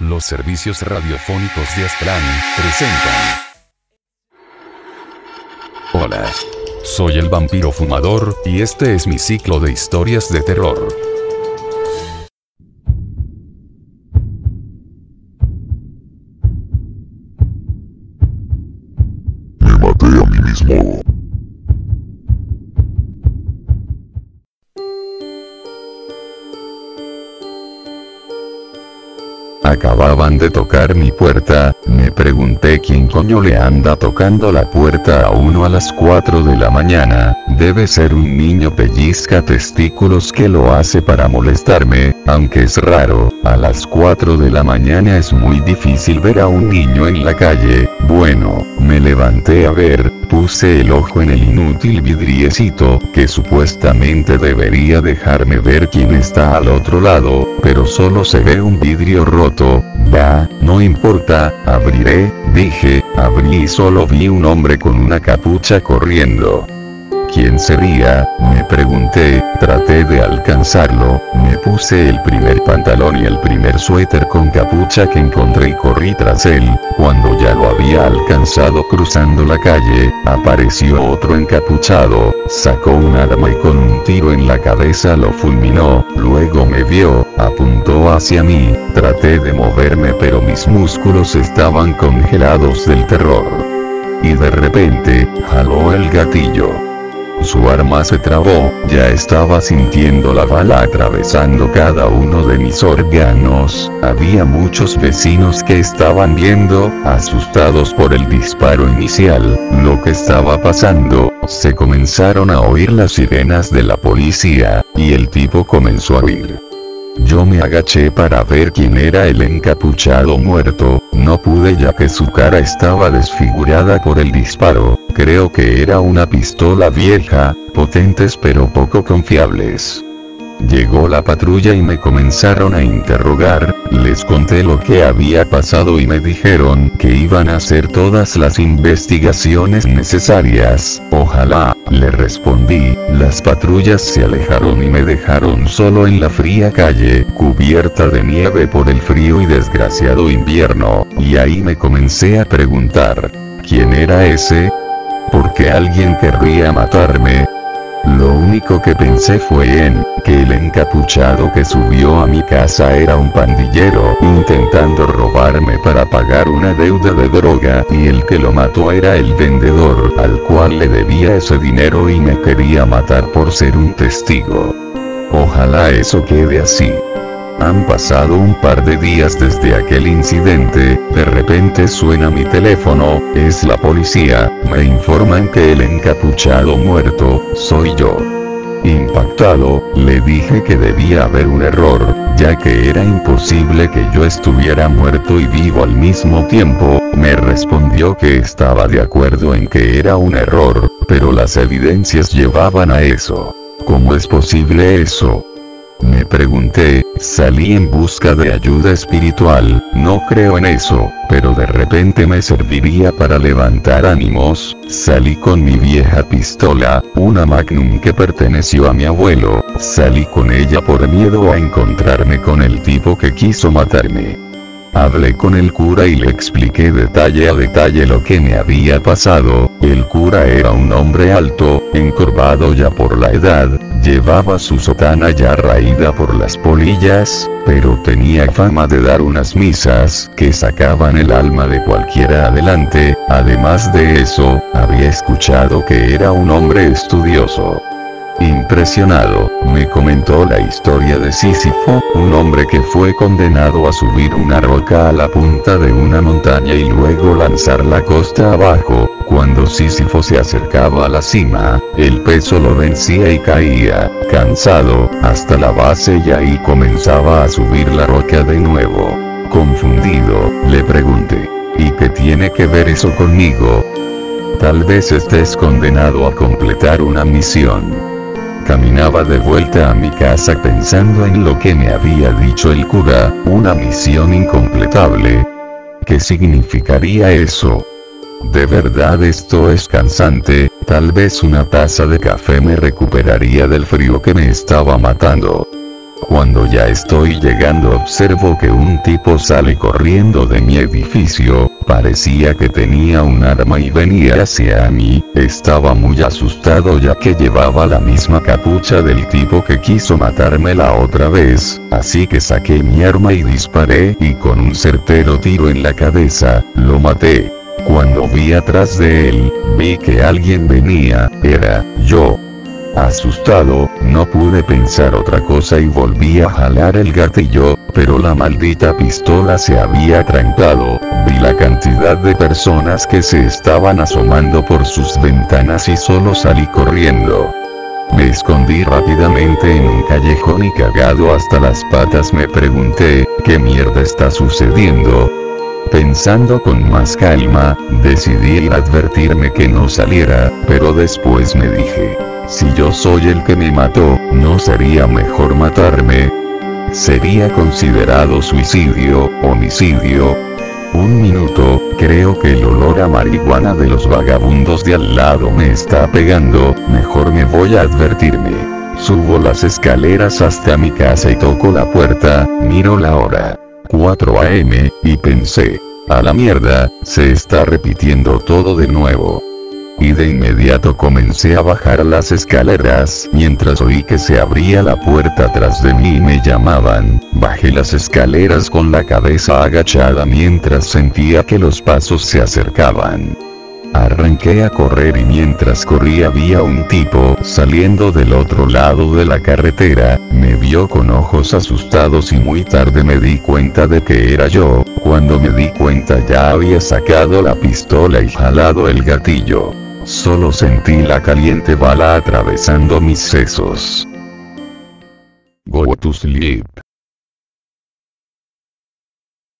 Los servicios radiofónicos de Aztlán presentan. Hola. Soy el vampiro fumador, y este es mi ciclo de historias de terror. Me maté a mí mismo. Acababan de tocar mi puerta, me pregunté quién coño le anda tocando la puerta a uno a las 4 de la mañana, debe ser un niño pellizca testículos que lo hace para molestarme, aunque es raro, a las 4 de la mañana es muy difícil ver a un niño en la calle, bueno, me levanté a ver, puse el ojo en el inútil vidriecito, que supuestamente debería dejarme ver quién está al otro lado, pero solo se ve un vidrio roto, va, no importa, abriré, dije, abrí y solo vi un hombre con una capucha corriendo. ¿Quién sería? Me pregunté, traté de alcanzarlo, me puse el primer pantalón y el primer suéter con capucha que encontré y corrí tras él, cuando ya lo había alcanzado cruzando la calle, apareció otro encapuchado, sacó un arma y con un tiro en la cabeza lo fulminó, luego me vio, apuntó hacia mí, traté de moverme pero mis músculos estaban congelados del terror. Y de repente, jaló el gatillo. Su arma se trabó, ya estaba sintiendo la bala atravesando cada uno de mis órganos, había muchos vecinos que estaban viendo, asustados por el disparo inicial, lo que estaba pasando, se comenzaron a oír las sirenas de la policía, y el tipo comenzó a huir. Yo me agaché para ver quién era el encapuchado muerto, no pude ya que su cara estaba desfigurada por el disparo, creo que era una pistola vieja, potentes pero poco confiables. Llegó la patrulla y me comenzaron a interrogar, les conté lo que había pasado y me dijeron que iban a hacer todas las investigaciones necesarias, ojalá, le respondí, las patrullas se alejaron y me dejaron solo en la fría calle, cubierta de nieve por el frío y desgraciado invierno, y ahí me comencé a preguntar, ¿quién era ese? ¿Por qué alguien querría matarme? Lo único que pensé fue en, que el encapuchado que subió a mi casa era un pandillero intentando robarme para pagar una deuda de droga y el que lo mató era el vendedor al cual le debía ese dinero y me quería matar por ser un testigo. Ojalá eso quede así. Han pasado un par de días desde aquel incidente, de repente suena mi teléfono, es la policía, me informan que el encapuchado muerto, soy yo. Impactado, le dije que debía haber un error, ya que era imposible que yo estuviera muerto y vivo al mismo tiempo, me respondió que estaba de acuerdo en que era un error, pero las evidencias llevaban a eso. ¿Cómo es posible eso? Me pregunté, salí en busca de ayuda espiritual, no creo en eso, pero de repente me serviría para levantar ánimos, salí con mi vieja pistola, una Magnum que perteneció a mi abuelo, salí con ella por miedo a encontrarme con el tipo que quiso matarme. Hablé con el cura y le expliqué detalle a detalle lo que me había pasado, el cura era un hombre alto, encorvado ya por la edad, llevaba su sotana ya raída por las polillas, pero tenía fama de dar unas misas que sacaban el alma de cualquiera adelante, además de eso, había escuchado que era un hombre estudioso. Impresionado, me comentó la historia de Sísifo, un hombre que fue condenado a subir una roca a la punta de una montaña y luego lanzarla costa abajo. Cuando Sísifo se acercaba a la cima, el peso lo vencía y caía, cansado, hasta la base y ahí comenzaba a subir la roca de nuevo. Confundido, le pregunté, ¿y qué tiene que ver eso conmigo? Tal vez estés condenado a completar una misión. Caminaba de vuelta a mi casa pensando en lo que me había dicho el cura, una misión incompletable. ¿Qué significaría eso? De verdad esto es cansante, tal vez una taza de café me recuperaría del frío que me estaba matando. Cuando ya estoy llegando observo que un tipo sale corriendo de mi edificio, parecía que tenía un arma y venía hacia mí, estaba muy asustado ya que llevaba la misma capucha del tipo que quiso matarme la otra vez, así que saqué mi arma y disparé y con un certero tiro en la cabeza, lo maté. Cuando vi atrás de él, vi que alguien venía, era yo. Asustado, no pude pensar otra cosa y volví a jalar el gatillo, pero la maldita pistola se había trancado, vi la cantidad de personas que se estaban asomando por sus ventanas y solo salí corriendo. Me escondí rápidamente en un callejón y cagado hasta las patas me pregunté, ¿qué mierda está sucediendo? Pensando con más calma, decidí advertirme que no saliera, pero después me dije, si yo soy el que me mató, ¿no sería mejor matarme? Sería considerado suicidio, homicidio. Un minuto, creo que el olor a marihuana de los vagabundos de al lado me está pegando, mejor me voy a advertirme. Subo las escaleras hasta mi casa y toco la puerta, miro la hora. 4 am, y pensé, a la mierda, se está repitiendo todo de nuevo y de inmediato comencé a bajar las escaleras, mientras oí que se abría la puerta tras de mí y me llamaban, bajé las escaleras con la cabeza agachada mientras sentía que los pasos se acercaban. Arranqué a correr y mientras corría había un tipo saliendo del otro lado de la carretera, me vio con ojos asustados y muy tarde me di cuenta de que era yo, cuando me di cuenta ya había sacado la pistola y jalado el gatillo. Solo sentí la caliente bala atravesando mis sesos. Go to sleep.